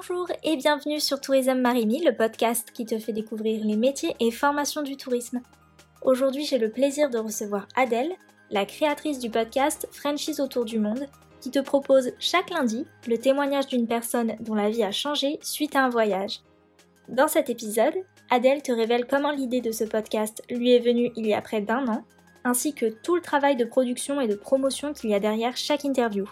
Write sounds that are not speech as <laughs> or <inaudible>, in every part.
Bonjour et bienvenue sur Tourism Marimi, le podcast qui te fait découvrir les métiers et formations du tourisme. Aujourd'hui, j'ai le plaisir de recevoir Adèle, la créatrice du podcast Frenchies autour du monde, qui te propose chaque lundi le témoignage d'une personne dont la vie a changé suite à un voyage. Dans cet épisode, Adèle te révèle comment l'idée de ce podcast lui est venue il y a près d'un an, ainsi que tout le travail de production et de promotion qu'il y a derrière chaque interview.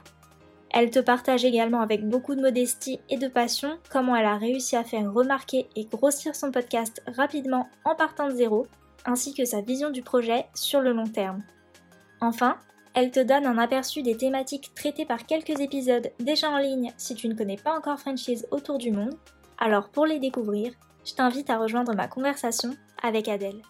Elle te partage également avec beaucoup de modestie et de passion comment elle a réussi à faire remarquer et grossir son podcast rapidement en partant de zéro, ainsi que sa vision du projet sur le long terme. Enfin, elle te donne un aperçu des thématiques traitées par quelques épisodes déjà en ligne si tu ne connais pas encore Franchise autour du monde. Alors pour les découvrir, je t'invite à rejoindre ma conversation avec Adèle.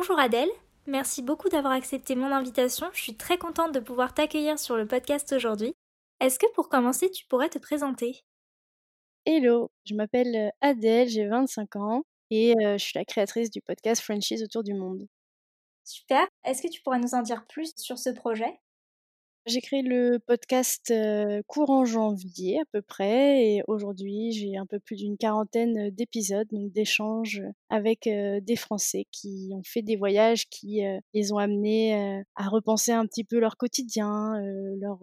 Bonjour Adèle, merci beaucoup d'avoir accepté mon invitation. Je suis très contente de pouvoir t'accueillir sur le podcast aujourd'hui. Est-ce que pour commencer, tu pourrais te présenter? Hello, je m'appelle euh, Adèle, j'ai 25 ans et euh, je suis la créatrice du podcast Franchise autour du monde. Super. Est-ce que tu pourrais nous en dire plus sur ce projet? J'ai créé le podcast courant janvier à peu près et aujourd'hui j'ai un peu plus d'une quarantaine d'épisodes, donc d'échanges avec des Français qui ont fait des voyages qui les ont amenés à repenser un petit peu leur quotidien, leur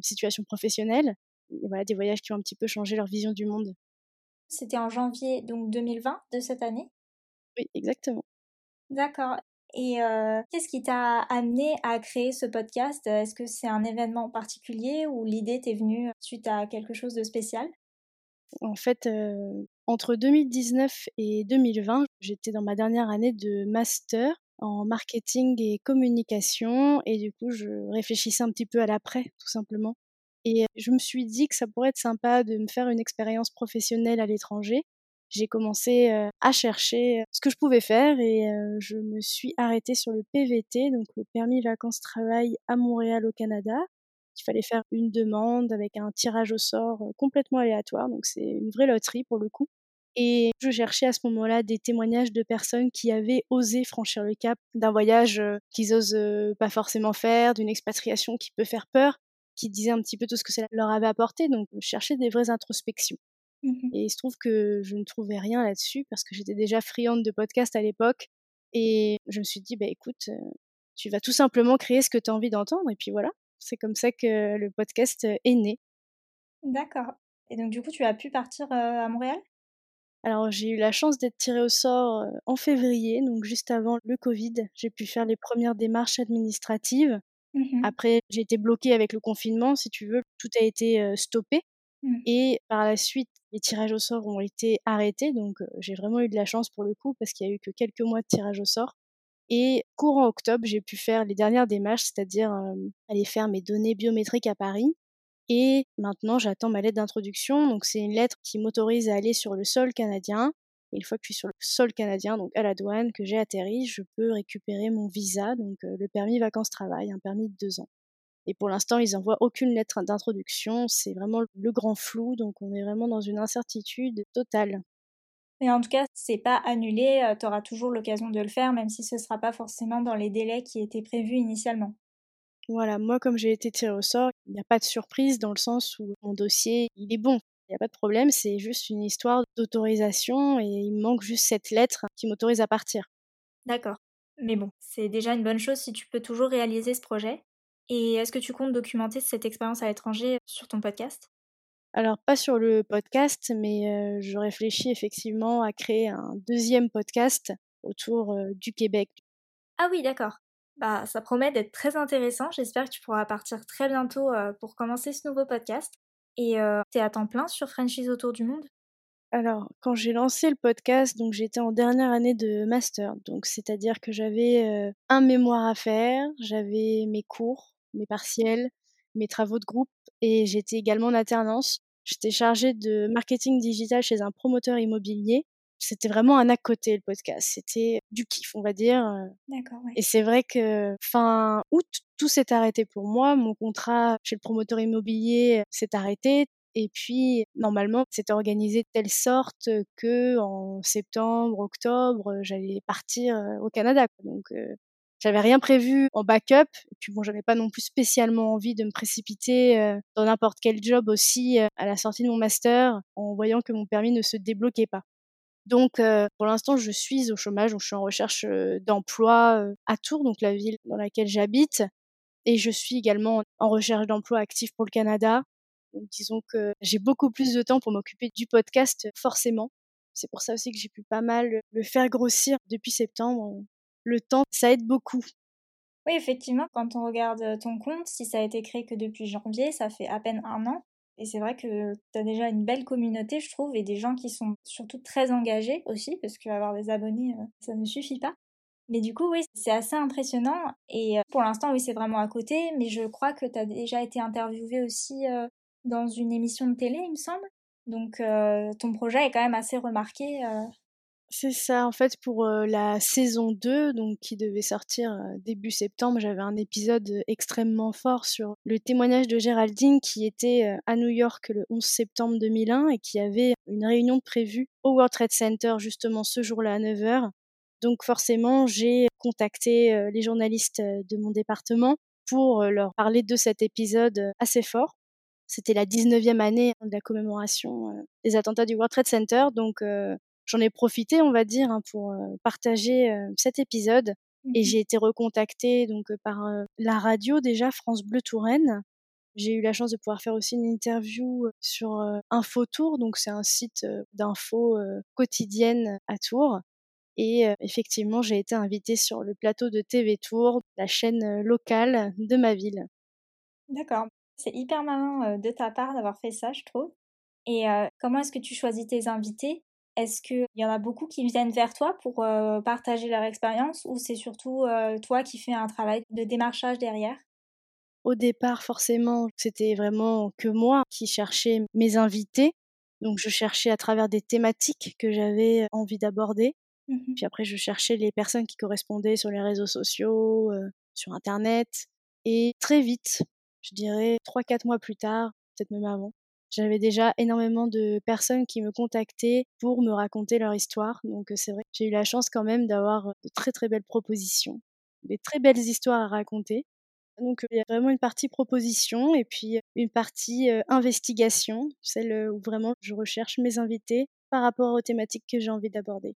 situation professionnelle. Et voilà, des voyages qui ont un petit peu changé leur vision du monde. C'était en janvier donc 2020 de cette année? Oui, exactement. D'accord. Et qu'est-ce qui t'a amené à créer ce podcast? Est-ce que c'est un événement particulier ou l'idée t'est venue suite à quelque chose de spécial? En fait, entre 2019 et 2020, j'étais dans ma dernière année de master en marketing et communication et du coup, je réfléchissais un petit peu à l'après, tout simplement. Et je me suis dit que ça pourrait être sympa de me faire une expérience professionnelle à l'étranger j'ai commencé à chercher ce que je pouvais faire et je me suis arrêtée sur le PVT, donc le permis vacances-travail à Montréal au Canada. Il fallait faire une demande avec un tirage au sort complètement aléatoire, donc c'est une vraie loterie pour le coup. Et je cherchais à ce moment-là des témoignages de personnes qui avaient osé franchir le cap d'un voyage qu'ils osent pas forcément faire, d'une expatriation qui peut faire peur, qui disaient un petit peu tout ce que ça leur avait apporté. Donc, je cherchais des vraies introspections. Mmh et il se trouve que je ne trouvais rien là-dessus parce que j'étais déjà friande de podcast à l'époque. Et je me suis dit, bah écoute, tu vas tout simplement créer ce que tu as envie d'entendre. Et puis voilà, c'est comme ça que le podcast est né. D'accord. Et donc du coup, tu as pu partir à Montréal? Alors j'ai eu la chance d'être tirée au sort en février, donc juste avant le Covid. J'ai pu faire les premières démarches administratives. Mmh Après, j'ai été bloquée avec le confinement, si tu veux. Tout a été stoppé. Mmh. Et par la suite, les tirages au sort ont été arrêtés, donc j'ai vraiment eu de la chance pour le coup parce qu'il y a eu que quelques mois de tirage au sort. Et courant octobre, j'ai pu faire les dernières démarches, c'est-à-dire aller faire mes données biométriques à Paris. Et maintenant, j'attends ma lettre d'introduction. Donc, c'est une lettre qui m'autorise à aller sur le sol canadien. Et une fois que je suis sur le sol canadien, donc à la douane, que j'ai atterri, je peux récupérer mon visa, donc le permis vacances-travail, un permis de deux ans. Et pour l'instant, ils n'envoient aucune lettre d'introduction. C'est vraiment le grand flou, donc on est vraiment dans une incertitude totale. Mais en tout cas, c'est pas annulé, euh, tu auras toujours l'occasion de le faire, même si ce ne sera pas forcément dans les délais qui étaient prévus initialement. Voilà, moi comme j'ai été tirée au sort, il n'y a pas de surprise dans le sens où mon dossier, il est bon. Il n'y a pas de problème, c'est juste une histoire d'autorisation et il me manque juste cette lettre qui m'autorise à partir. D'accord. Mais bon, c'est déjà une bonne chose si tu peux toujours réaliser ce projet. Et est-ce que tu comptes documenter cette expérience à l'étranger sur ton podcast? Alors pas sur le podcast, mais je réfléchis effectivement à créer un deuxième podcast autour du Québec. Ah oui, d'accord. Bah, ça promet d'être très intéressant. J'espère que tu pourras partir très bientôt pour commencer ce nouveau podcast. Et tu es à temps plein sur Franchise autour du monde? Alors, quand j'ai lancé le podcast, donc j'étais en dernière année de master, donc c'est-à-dire que j'avais un mémoire à faire, j'avais mes cours, mes partiels, mes travaux de groupe et j'étais également en alternance. J'étais chargée de marketing digital chez un promoteur immobilier. C'était vraiment un à côté le podcast. C'était du kiff, on va dire. D'accord. Et c'est vrai que fin août, tout s'est arrêté pour moi. Mon contrat chez le promoteur immobilier s'est arrêté. Et puis, normalement, c'était organisé de telle sorte que en septembre, octobre, j'allais partir au Canada. Donc, J'avais rien prévu en backup. Et puis bon, j'avais pas non plus spécialement envie de me précipiter euh, dans n'importe quel job aussi euh, à la sortie de mon master en voyant que mon permis ne se débloquait pas. Donc euh, pour l'instant, je suis au chômage, donc je suis en recherche d'emploi à Tours, donc la ville dans laquelle j'habite. Et je suis également en recherche d'emploi actif pour le Canada. Disons que j'ai beaucoup plus de temps pour m'occuper du podcast, forcément. C'est pour ça aussi que j'ai pu pas mal le faire grossir depuis septembre le temps, ça aide beaucoup. Oui, effectivement, quand on regarde euh, ton compte, si ça a été créé que depuis janvier, ça fait à peine un an. Et c'est vrai que tu as déjà une belle communauté, je trouve, et des gens qui sont surtout très engagés aussi, parce qu'avoir des abonnés, euh, ça ne suffit pas. Mais du coup, oui, c'est assez impressionnant. Et euh, pour l'instant, oui, c'est vraiment à côté, mais je crois que tu as déjà été interviewé aussi dans une émission de télé, il me semble. Donc ton projet est quand même assez remarqué c'est ça, en fait, pour la saison 2, donc qui devait sortir début septembre, j'avais un épisode extrêmement fort sur le témoignage de Géraldine qui était à New York le 11 septembre 2001 et qui avait une réunion prévue au World Trade Center justement ce jour-là à 9h. Donc forcément, j'ai contacté les journalistes de mon département pour leur parler de cet épisode assez fort. C'était la 19e année de la commémoration des attentats du World Trade Center, donc j'en ai profité, on va dire, hein, pour partager cet épisode. Et mmh j'ai été recontactée donc par la radio déjà, France Bleu Touraine. J'ai eu la chance de pouvoir faire aussi une interview sur Info Tour, donc c'est un site d'infos quotidienne à Tours. Et effectivement, j'ai été invitée sur le plateau de TV Tour, la chaîne locale de ma ville. D'accord. C'est hyper malin de ta part d'avoir fait ça, je trouve. Et comment est-ce que tu choisis tes invités? Est-ce qu'il y en a beaucoup qui viennent vers toi pour euh, partager leur expérience ou c'est surtout euh, toi qui fais un travail de démarchage derrière? Au départ, forcément, c'était vraiment que moi qui cherchais mes invités. Donc je cherchais à travers des thématiques que j'avais envie d'aborder. Mmh Puis après, je cherchais les personnes qui correspondaient sur les réseaux sociaux, euh, sur Internet. Et très vite, je dirais 3-4 mois plus tard, peut-être même avant, j'avais déjà énormément de personnes qui me contactaient pour me raconter leur histoire. Donc c'est vrai j'ai eu la chance quand même d'avoir de très très belles propositions, des très belles histoires à raconter. Donc il y a vraiment une partie proposition et puis une partie investigation, celle où vraiment je recherche mes invités par rapport aux thématiques que j'ai envie d'aborder.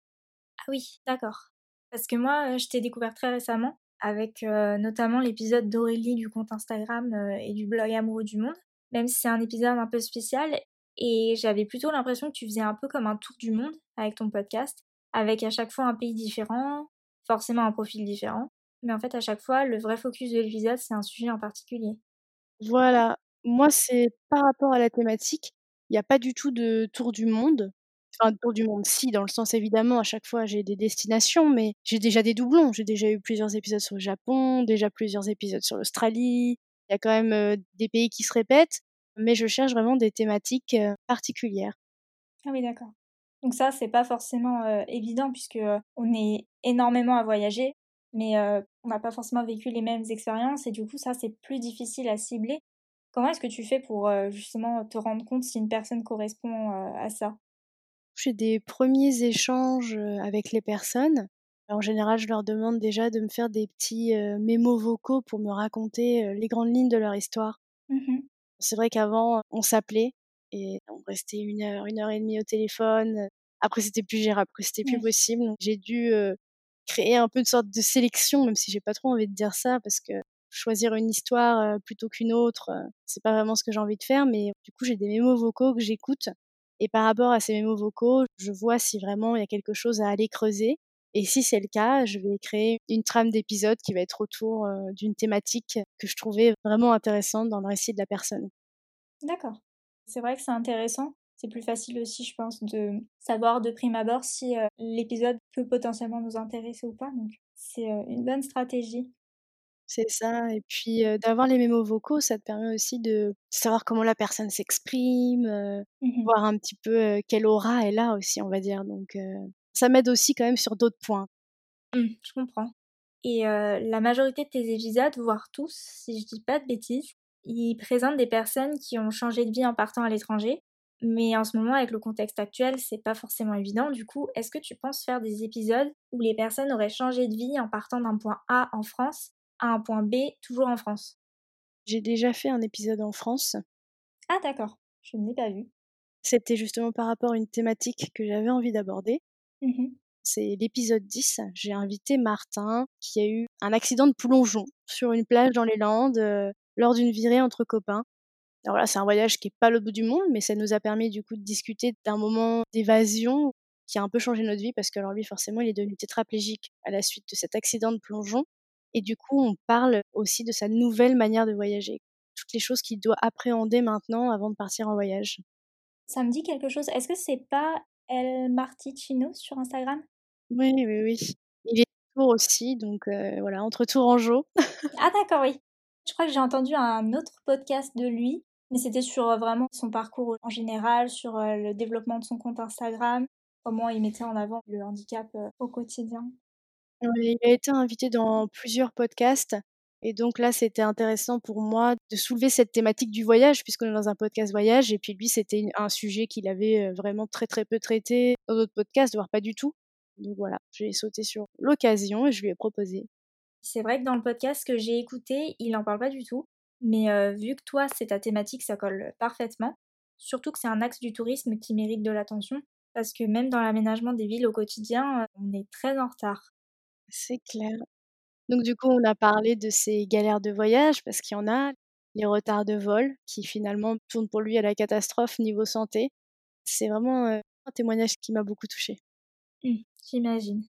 Ah oui, d'accord. Parce que moi, je t'ai découvert très récemment avec notamment l'épisode d'Aurélie du compte Instagram et du blog Amoureux du Monde même si c'est un épisode un peu spécial. Et j'avais plutôt l'impression que tu faisais un peu comme un tour du monde avec ton podcast, avec à chaque fois un pays différent, forcément un profil différent. Mais en fait, à chaque fois, le vrai focus de l'épisode, c'est un sujet en particulier. Voilà, moi, c'est par rapport à la thématique. Il n'y a pas du tout de tour du monde. Enfin, tour du monde, si, dans le sens évidemment, à chaque fois j'ai des destinations, mais j'ai déjà des doublons. J'ai déjà eu plusieurs épisodes sur le Japon, déjà plusieurs épisodes sur l'Australie, il y a quand même des pays qui se répètent, mais je cherche vraiment des thématiques particulières. Ah oui, d'accord. Donc ça, c'est pas forcément évident puisque on est énormément à voyager, mais on n'a pas forcément vécu les mêmes expériences et du coup, ça, c'est plus difficile à cibler. Comment est-ce que tu fais pour justement te rendre compte si une personne correspond à ça? J'ai des premiers échanges avec les personnes en général, je leur demande déjà de me faire des petits mémos vocaux pour me raconter les grandes lignes de leur histoire. Mmh C'est vrai qu'avant, on s'appelait et on restait une heure, une heure et demie au téléphone. Après, c'était plus gérable, après, c'était plus possible. Donc, j'ai dû créer un peu de sorte de sélection, même si j'ai pas trop envie de dire ça, parce que choisir une histoire plutôt qu'une autre, c'est pas vraiment ce que j'ai envie de faire. Mais du coup, j'ai des mémos vocaux que j'écoute. Et par rapport à ces mémos vocaux, je vois si vraiment il y a quelque chose à aller creuser. Et si c'est le cas, je vais créer une trame d'épisode qui va être autour d'une thématique que je trouvais vraiment intéressante dans le récit de la personne. D'accord. C'est vrai que c'est intéressant. C'est plus facile aussi, je pense, de savoir de prime abord si l'épisode peut potentiellement nous intéresser ou pas. Donc, c'est une bonne stratégie. C'est ça. Et puis, d'avoir les mémos vocaux, ça te permet aussi de savoir comment la personne s'exprime, mmh voir un petit peu quelle aura elle a aussi, on va dire. Donc, ça m'aide aussi quand même sur d'autres points. Mmh, je comprends. Et la majorité de tes épisodes, voire tous, si je dis pas de bêtises, ils présentent des personnes qui ont changé de vie en partant à l'étranger. Mais en ce moment, avec le contexte actuel, c'est pas forcément évident. Du coup, est-ce que tu penses faire des épisodes où les personnes auraient changé de vie en partant d'un point A en France à un point B toujours en France J'ai déjà fait un épisode en France. Ah d'accord, je ne l'ai pas vu. C'était justement par rapport à une thématique que j'avais envie d'aborder. Mmh c'est l'épisode 10. J'ai invité Martin qui a eu un accident de plongeon sur une plage dans les Landes euh, lors d'une virée entre copains. Alors là, c'est un voyage qui est pas l'autre bout du monde, mais ça nous a permis du coup de discuter d'un moment d'évasion qui a un peu changé notre vie parce que alors lui, forcément, il est devenu tétraplégique à la suite de cet accident de plongeon. Et du coup, on parle aussi de sa nouvelle manière de voyager, toutes les choses qu'il doit appréhender maintenant avant de partir en voyage. Ça me dit quelque chose. Est-ce que c'est pas El Marticino sur Instagram? Oui, oui, oui. Il est Tours aussi, donc euh, voilà, entre Tourangeau. <laughs> ah d'accord, oui. Je crois que j'ai entendu un autre podcast de lui, mais c'était sur euh, vraiment son parcours en général, sur euh, le développement de son compte Instagram, comment il mettait en avant le handicap au quotidien. Il a été invité dans plusieurs podcasts. Et donc là, c'était intéressant pour moi de soulever cette thématique du voyage, puisqu'on est dans un podcast voyage. Et puis lui, c'était un sujet qu'il avait vraiment très très peu traité dans d'autres podcasts, voire pas du tout. Donc voilà, j'ai sauté sur l'occasion et je lui ai proposé. C'est vrai que dans le podcast que j'ai écouté, il n'en parle pas du tout. Mais vu que toi, c'est ta thématique, ça colle parfaitement. Surtout que c'est un axe du tourisme qui mérite de l'attention. Parce que même dans l'aménagement des villes au quotidien, on est très en retard. C'est clair. Donc du coup, on a parlé de ces galères de voyage, parce qu'il y en a, les retards de vol, qui finalement tournent pour lui à la catastrophe niveau santé. C'est vraiment euh, un témoignage qui m'a beaucoup touchée. Mmh, j'imagine.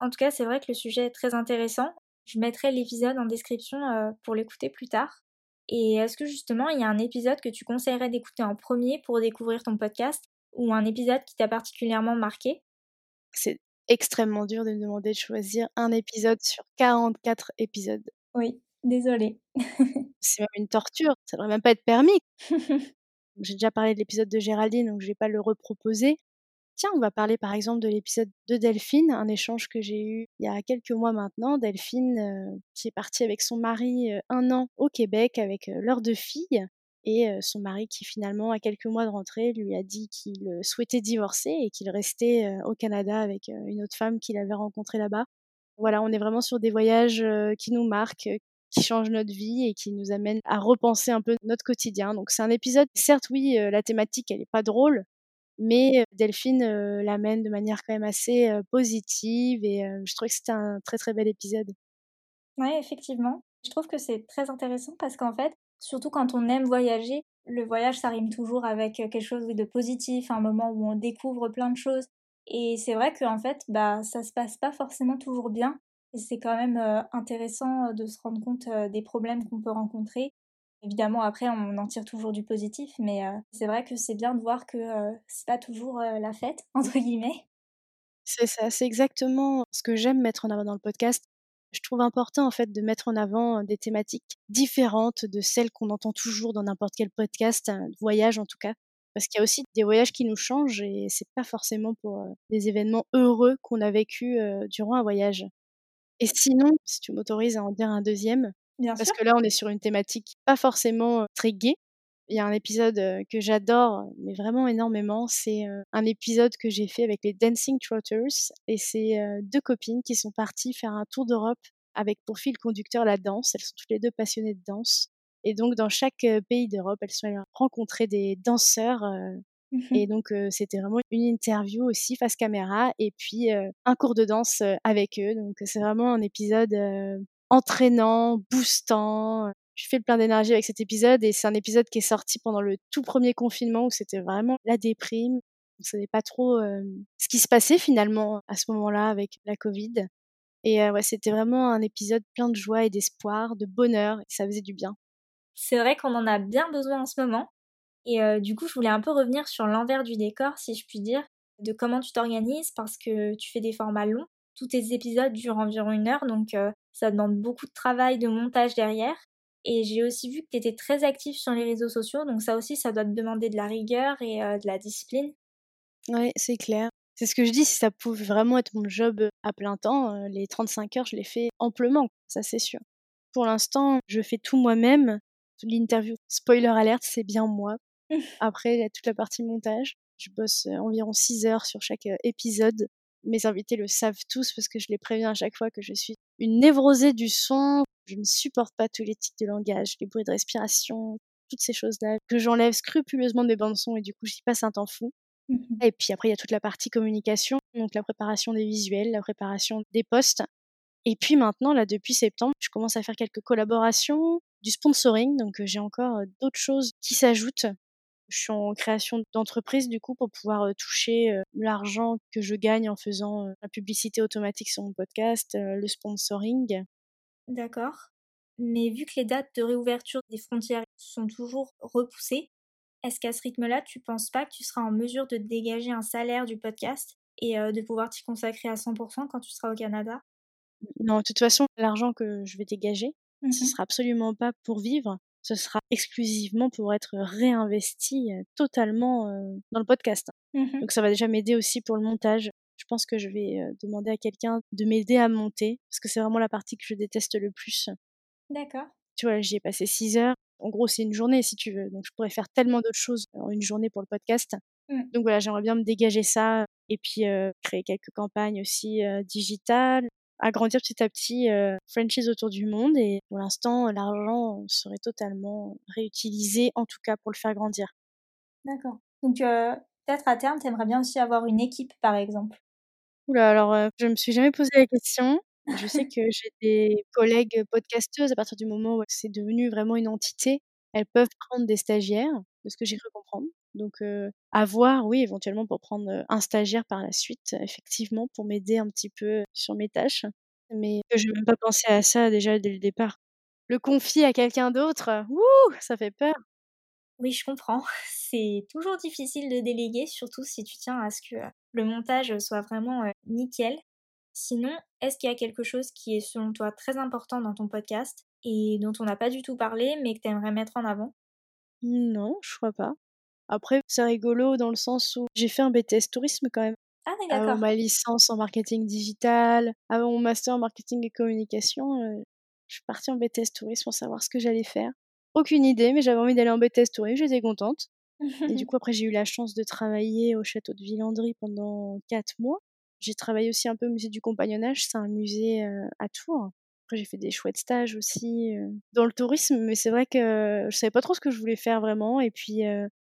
En tout cas, c'est vrai que le sujet est très intéressant. Je mettrai l'épisode en description euh, pour l'écouter plus tard. Et est-ce que justement, il y a un épisode que tu conseillerais d'écouter en premier pour découvrir ton podcast ou un épisode qui t'a particulièrement marqué? C'est extrêmement dur de me demander de choisir un épisode sur 44 épisodes. Oui, désolée. <laughs> c'est même une torture, ça devrait même pas être permis. J'ai déjà parlé de l'épisode de Géraldine, donc je vais pas le reproposer. Tiens, on va parler par exemple de l'épisode de Delphine, un échange que j'ai eu il y a quelques mois maintenant. Delphine euh, qui est partie avec son mari euh, un an au Québec avec euh, leurs deux filles et son mari qui finalement à quelques mois de rentrée lui a dit qu'il souhaitait divorcer et qu'il restait au Canada avec une autre femme qu'il avait rencontrée là-bas. Voilà, on est vraiment sur des voyages qui nous marquent, qui changent notre vie et qui nous amènent à repenser un peu notre quotidien. Donc c'est un épisode, certes oui, la thématique elle est pas drôle, mais Delphine l'amène de manière quand même assez positive et je trouve que c'était un très très bel épisode. Oui, effectivement. Je trouve que c'est très intéressant parce qu'en fait, surtout quand on aime voyager, le voyage ça rime toujours avec quelque chose de positif, un moment où on découvre plein de choses. Et c'est vrai qu'en fait, bah, ça se passe pas forcément toujours bien. Et c'est quand même intéressant de se rendre compte des problèmes qu'on peut rencontrer Évidemment, après, on en tire toujours du positif, mais c'est vrai que c'est bien de voir que c'est pas toujours la fête, <laughs> entre guillemets. C'est ça, c'est exactement ce que j'aime mettre en avant dans le podcast. Je trouve important en fait de mettre en avant des thématiques différentes de celles qu'on entend toujours dans n'importe quel podcast, voyage en tout cas, parce qu'il y a aussi des voyages qui nous changent et c'est pas forcément pour des événements heureux qu'on a vécu durant un voyage. Et sinon, si tu m'autorises à en dire un deuxième, parce que là, on est sur une thématique pas forcément très gaie. Il y a un épisode que j'adore, mais vraiment énormément. C'est un épisode que j'ai fait avec les Dancing Trotters. Et c'est deux copines qui sont parties faire un tour d'Europe avec pour fil conducteur la danse. Elles sont toutes les deux passionnées de danse. Et donc, dans chaque pays d'Europe, elles sont allées rencontrer des danseurs. Mmh et donc, c'était vraiment une interview aussi face caméra. Et puis, un cours de danse avec eux. Donc, c'est vraiment un épisode entraînant, boostant. Je fais le plein d'énergie avec cet épisode et c'est un épisode qui est sorti pendant le tout premier confinement où c'était vraiment la déprime. On savait pas trop ce qui se passait finalement à ce moment-là avec la Covid. Et ouais, c'était vraiment un épisode plein de joie et d'espoir, de bonheur, et ça faisait du bien. C'est vrai qu'on en a bien besoin en ce moment. Et du coup, je voulais un peu revenir sur l'envers du décor, si je puis dire, de comment tu t'organises, parce que tu fais des formats longs. Tous tes épisodes durent environ une heure, donc ça demande beaucoup de travail, de montage derrière. Et j'ai aussi vu que tu étais très actif sur les réseaux sociaux, donc ça aussi, ça doit te demander de la rigueur et euh, de la discipline. Oui, c'est clair. C'est ce que je dis, si ça pouvait vraiment être mon job euh, à plein temps, euh, les 35 heures, je les fais amplement, ça c'est sûr. Pour l'instant, je fais tout moi-même. L'interview, spoiler alert, c'est bien moi. <laughs> Après, il y a toute la partie montage. Je bosse environ 6 heures sur chaque épisode. Mes invités le savent tous parce que je les préviens à chaque fois que je suis une névrosée du son. Je ne supporte pas tous les tics de langage, les bruits de respiration, toutes ces choses-là que j'enlève scrupuleusement de mes bandes son et du coup j'y passe un temps fou. Mmh et puis après il y a toute la partie communication, donc la préparation des visuels, la préparation des posts. Et puis maintenant là depuis septembre, je commence à faire quelques collaborations, du sponsoring, donc j'ai encore d'autres choses qui s'ajoutent. Je suis en création d'entreprise du coup pour pouvoir toucher l'argent que je gagne en faisant la publicité automatique sur mon podcast, le sponsoring. D'accord. Mais vu que les dates de réouverture des frontières sont toujours repoussées, est-ce qu'à ce rythme-là, tu penses pas que tu seras en mesure de dégager un salaire du podcast et de pouvoir t'y consacrer à 100% quand tu seras au Canada? Non, de toute façon, l'argent que je vais dégager, ce mmh sera absolument pas pour vivre, ce sera exclusivement pour être réinvesti totalement dans le podcast. Mmh Donc ça va déjà m'aider aussi pour le montage. Je pense que je vais demander à quelqu'un de m'aider à monter, parce que c'est vraiment la partie que je déteste le plus. D'accord. Tu vois, j'y ai passé 6 heures. En gros, c'est une journée si tu veux. Donc, je pourrais faire tellement d'autres choses en une journée pour le podcast. Mmh. Donc voilà, j'aimerais bien me dégager ça et puis créer quelques campagnes aussi digitales, agrandir petit à petit franchise autour du monde. Et pour l'instant, l'argent serait totalement réutilisé, en tout cas pour le faire grandir. D'accord. Donc peut-être à terme, tu aimerais bien aussi avoir une équipe, par exemple? Oula, alors je me suis jamais posé la question. Je sais que j'ai des collègues podcasteuses, à partir du moment où c'est devenu vraiment une entité, elles peuvent prendre des stagiaires, de ce que j'ai cru comprendre. Donc, à voir, oui, éventuellement pour prendre un stagiaire par la suite, effectivement, pour m'aider un petit peu sur mes tâches. Mais je n'ai même pas pensé à ça déjà dès le départ. Le confier à quelqu'un d'autre, ouh, ça fait peur. Oui, je comprends. <laughs> C'est toujours difficile de déléguer, surtout si tu tiens à ce que le montage soit vraiment nickel. Sinon, est-ce qu'il y a quelque chose qui est selon toi très important dans ton podcast et dont on n'a pas du tout parlé mais que tu aimerais mettre en avant? Non, je crois pas. Après, c'est rigolo dans le sens où j'ai fait un BTS tourisme quand même. Ah oui, Avant d'accord. ma licence en marketing digital, avant mon master en marketing et communication, je suis partie en BTS tourisme pour savoir ce que j'allais faire. Aucune idée, mais j'avais envie d'aller en BTS tourisme, j'étais contente. Et du <laughs> coup, après, j'ai eu la chance de travailler au château de Villandry pendant quatre mois. J'ai travaillé aussi un peu au musée du compagnonnage, c'est un musée à Tours. Après, j'ai fait des chouettes stages aussi dans le tourisme, mais c'est vrai que je savais pas trop ce que je voulais faire vraiment. Et puis,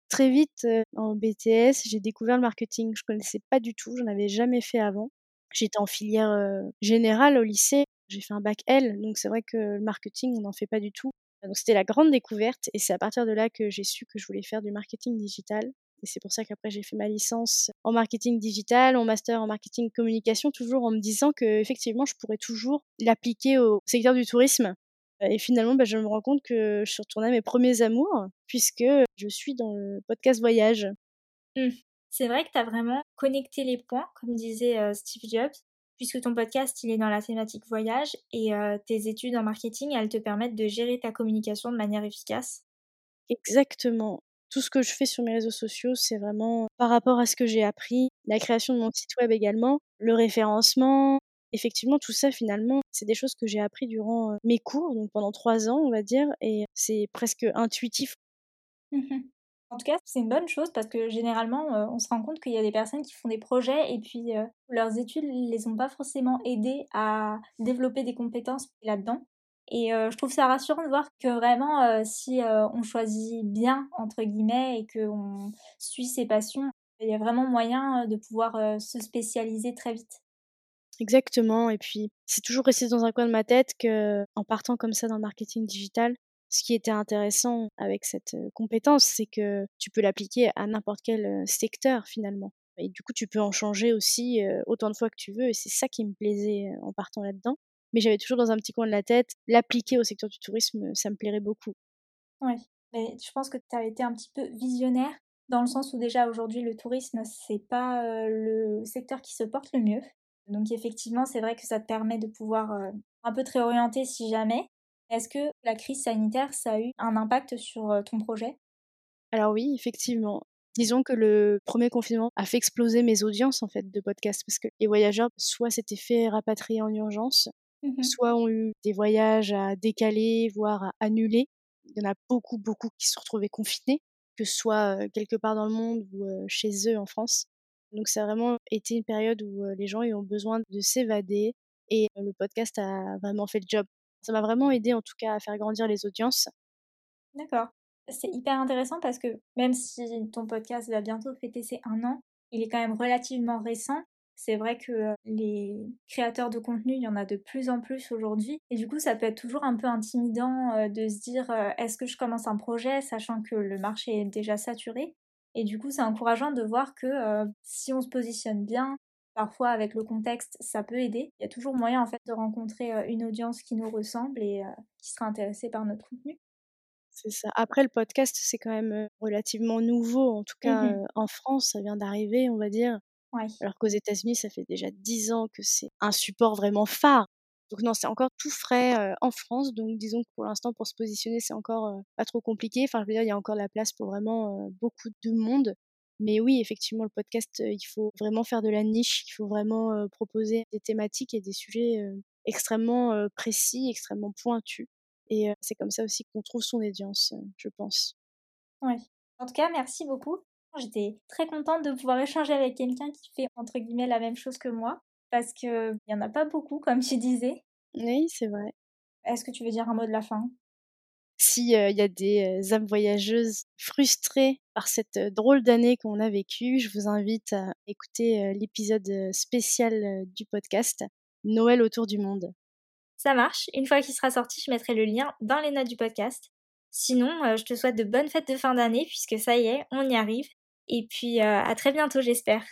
très vite, en BTS, j'ai découvert le marketing. Je connaissais pas du tout, j'en avais jamais fait avant. J'étais en filière générale au lycée, j'ai fait un bac L, donc c'est vrai que le marketing, on n'en fait pas du tout. Donc c'était la grande découverte, et c'est à partir de là que j'ai su que je voulais faire du marketing digital. Et c'est pour ça qu'après j'ai fait ma licence en marketing digital, mon master en marketing communication, toujours en me disant que effectivement je pourrais toujours l'appliquer au secteur du tourisme. Et finalement, bah, je me rends compte que je suis retournée à mes premiers amours, puisque je suis dans le podcast voyage. Mmh. C'est vrai que tu as vraiment connecté les points, comme disait Steve Jobs, puisque ton podcast il est dans la thématique voyage et tes études en marketing elles te permettent de gérer ta communication de manière efficace. Exactement tout ce que je fais sur mes réseaux sociaux, c'est vraiment par rapport à ce que j'ai appris, la création de mon site web également, le référencement. Effectivement, tout ça, finalement, c'est des choses que j'ai appris durant mes cours, donc pendant trois ans, on va dire, et c'est presque intuitif. Mmh en tout cas, c'est une bonne chose parce que généralement, on se rend compte qu'il y a des personnes qui font des projets et puis leurs études ne les ont pas forcément aidés à développer des compétences là-dedans. Et je trouve ça rassurant de voir que vraiment, si on choisit bien, entre guillemets, et qu'on suit ses passions, il y a vraiment moyen de pouvoir se spécialiser très vite. Exactement. Et puis, c'est toujours resté dans un coin de ma tête que, en partant comme ça dans le marketing digital, ce qui était intéressant avec cette compétence, c'est que tu peux l'appliquer à n'importe quel secteur finalement. Et du coup, tu peux en changer aussi autant de fois que tu veux. Et c'est ça qui me plaisait en partant là-dedans mais j'avais toujours dans un petit coin de la tête, l'appliquer au secteur du tourisme, ça me plairait beaucoup. Oui, mais je pense que tu as été un petit peu visionnaire, dans le sens où déjà aujourd'hui le tourisme, c'est pas le secteur qui se porte le mieux. Donc effectivement, c'est vrai que ça te permet de pouvoir un peu te réorienter si jamais. Est-ce que la crise sanitaire, ça a eu un impact sur ton projet? Alors oui, effectivement. Disons que le premier confinement a fait exploser mes audiences en fait de podcasts parce que les voyageurs soit s'étaient fait rapatrier en urgence, Mmh soit ont eu des voyages à décaler, voire à annuler. Il y en a beaucoup, beaucoup qui se retrouvaient confinés. que ce soit quelque part dans le monde ou chez eux en France. Donc ça a vraiment été une période où les gens ont besoin de s'évader et le podcast a vraiment fait le job. Ça m'a vraiment aidé en tout cas à faire grandir les audiences. D'accord. C'est hyper intéressant parce que même si ton podcast va bientôt fêter ses un an, il est quand même relativement récent. C'est vrai que les créateurs de contenu, il y en a de plus en plus aujourd'hui. Et du coup, ça peut être toujours un peu intimidant de se dire est-ce que je commence un projet sachant que le marché est déjà saturé? Et du coup, c'est encourageant de voir que si on se positionne bien, parfois avec le contexte, ça peut aider. Il y a toujours moyen en fait de rencontrer une audience qui nous ressemble et qui sera intéressée par notre contenu. C'est ça. Après, le podcast, c'est quand même relativement nouveau. En tout cas, mmh en France, ça vient d'arriver, on va dire. Alors qu'aux États-Unis, ça fait déjà dix ans que c'est un support vraiment phare. Donc non, c'est encore tout frais en France. Donc disons que pour l'instant, pour se positionner, c'est encore pas trop compliqué. Enfin, je veux dire, il y a encore la place pour vraiment beaucoup de monde. Mais oui, effectivement, le podcast, il faut vraiment faire de la niche. Il faut vraiment proposer des thématiques et des sujets extrêmement précis, extrêmement pointus. Et c'est comme ça aussi qu'on trouve son audience, je pense. Oui. En tout cas, merci beaucoup. J'étais très contente de pouvoir échanger avec quelqu'un qui fait entre guillemets la même chose que moi, parce qu'il n'y en a pas beaucoup, comme tu disais. Oui, c'est vrai. Est-ce que tu veux dire un mot de la fin? S'il y a des âmes voyageuses frustrées par cette drôle d'année qu'on a vécue, je vous invite à écouter l'épisode spécial du podcast Noël autour du monde. Ça marche. Une fois qu'il sera sorti, je mettrai le lien dans les notes du podcast. Sinon, je te souhaite de bonnes fêtes de fin d'année puisque ça y est, on y arrive. Et puis à très bientôt, j'espère.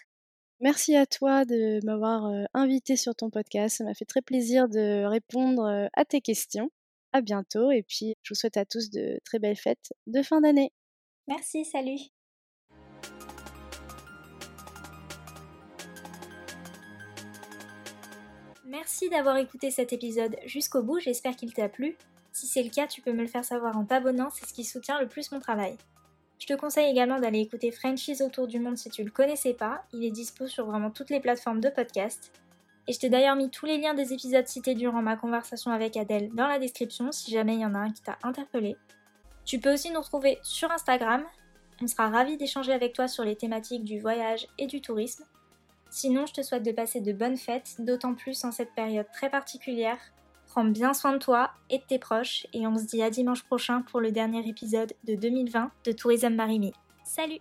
Merci à toi de m'avoir invité sur ton podcast. Ça m'a fait très plaisir de répondre à tes questions. À bientôt et puis je vous souhaite à tous de très belles fêtes de fin d'année. Merci, salut. Merci d'avoir écouté cet épisode jusqu'au bout, j'espère qu'il t'a plu. Si c'est le cas, tu peux me le faire savoir en t'abonnant, c'est ce qui soutient le plus mon travail. Je te conseille également d'aller écouter Frenchies autour du monde si tu le connaissais pas, il est dispo sur vraiment toutes les plateformes de podcast. Et je t'ai d'ailleurs mis tous les liens des épisodes cités durant ma conversation avec Adèle dans la description si jamais il y en a un qui t'a interpellé. Tu peux aussi nous retrouver sur Instagram, on sera ravis d'échanger avec toi sur les thématiques du voyage et du tourisme. Sinon, je te souhaite de passer de bonnes fêtes, d'autant plus en cette période très particulière. Prends bien soin de toi et de tes proches et on se dit à dimanche prochain pour le dernier épisode de 2020 de Tourisme Marimi. Salut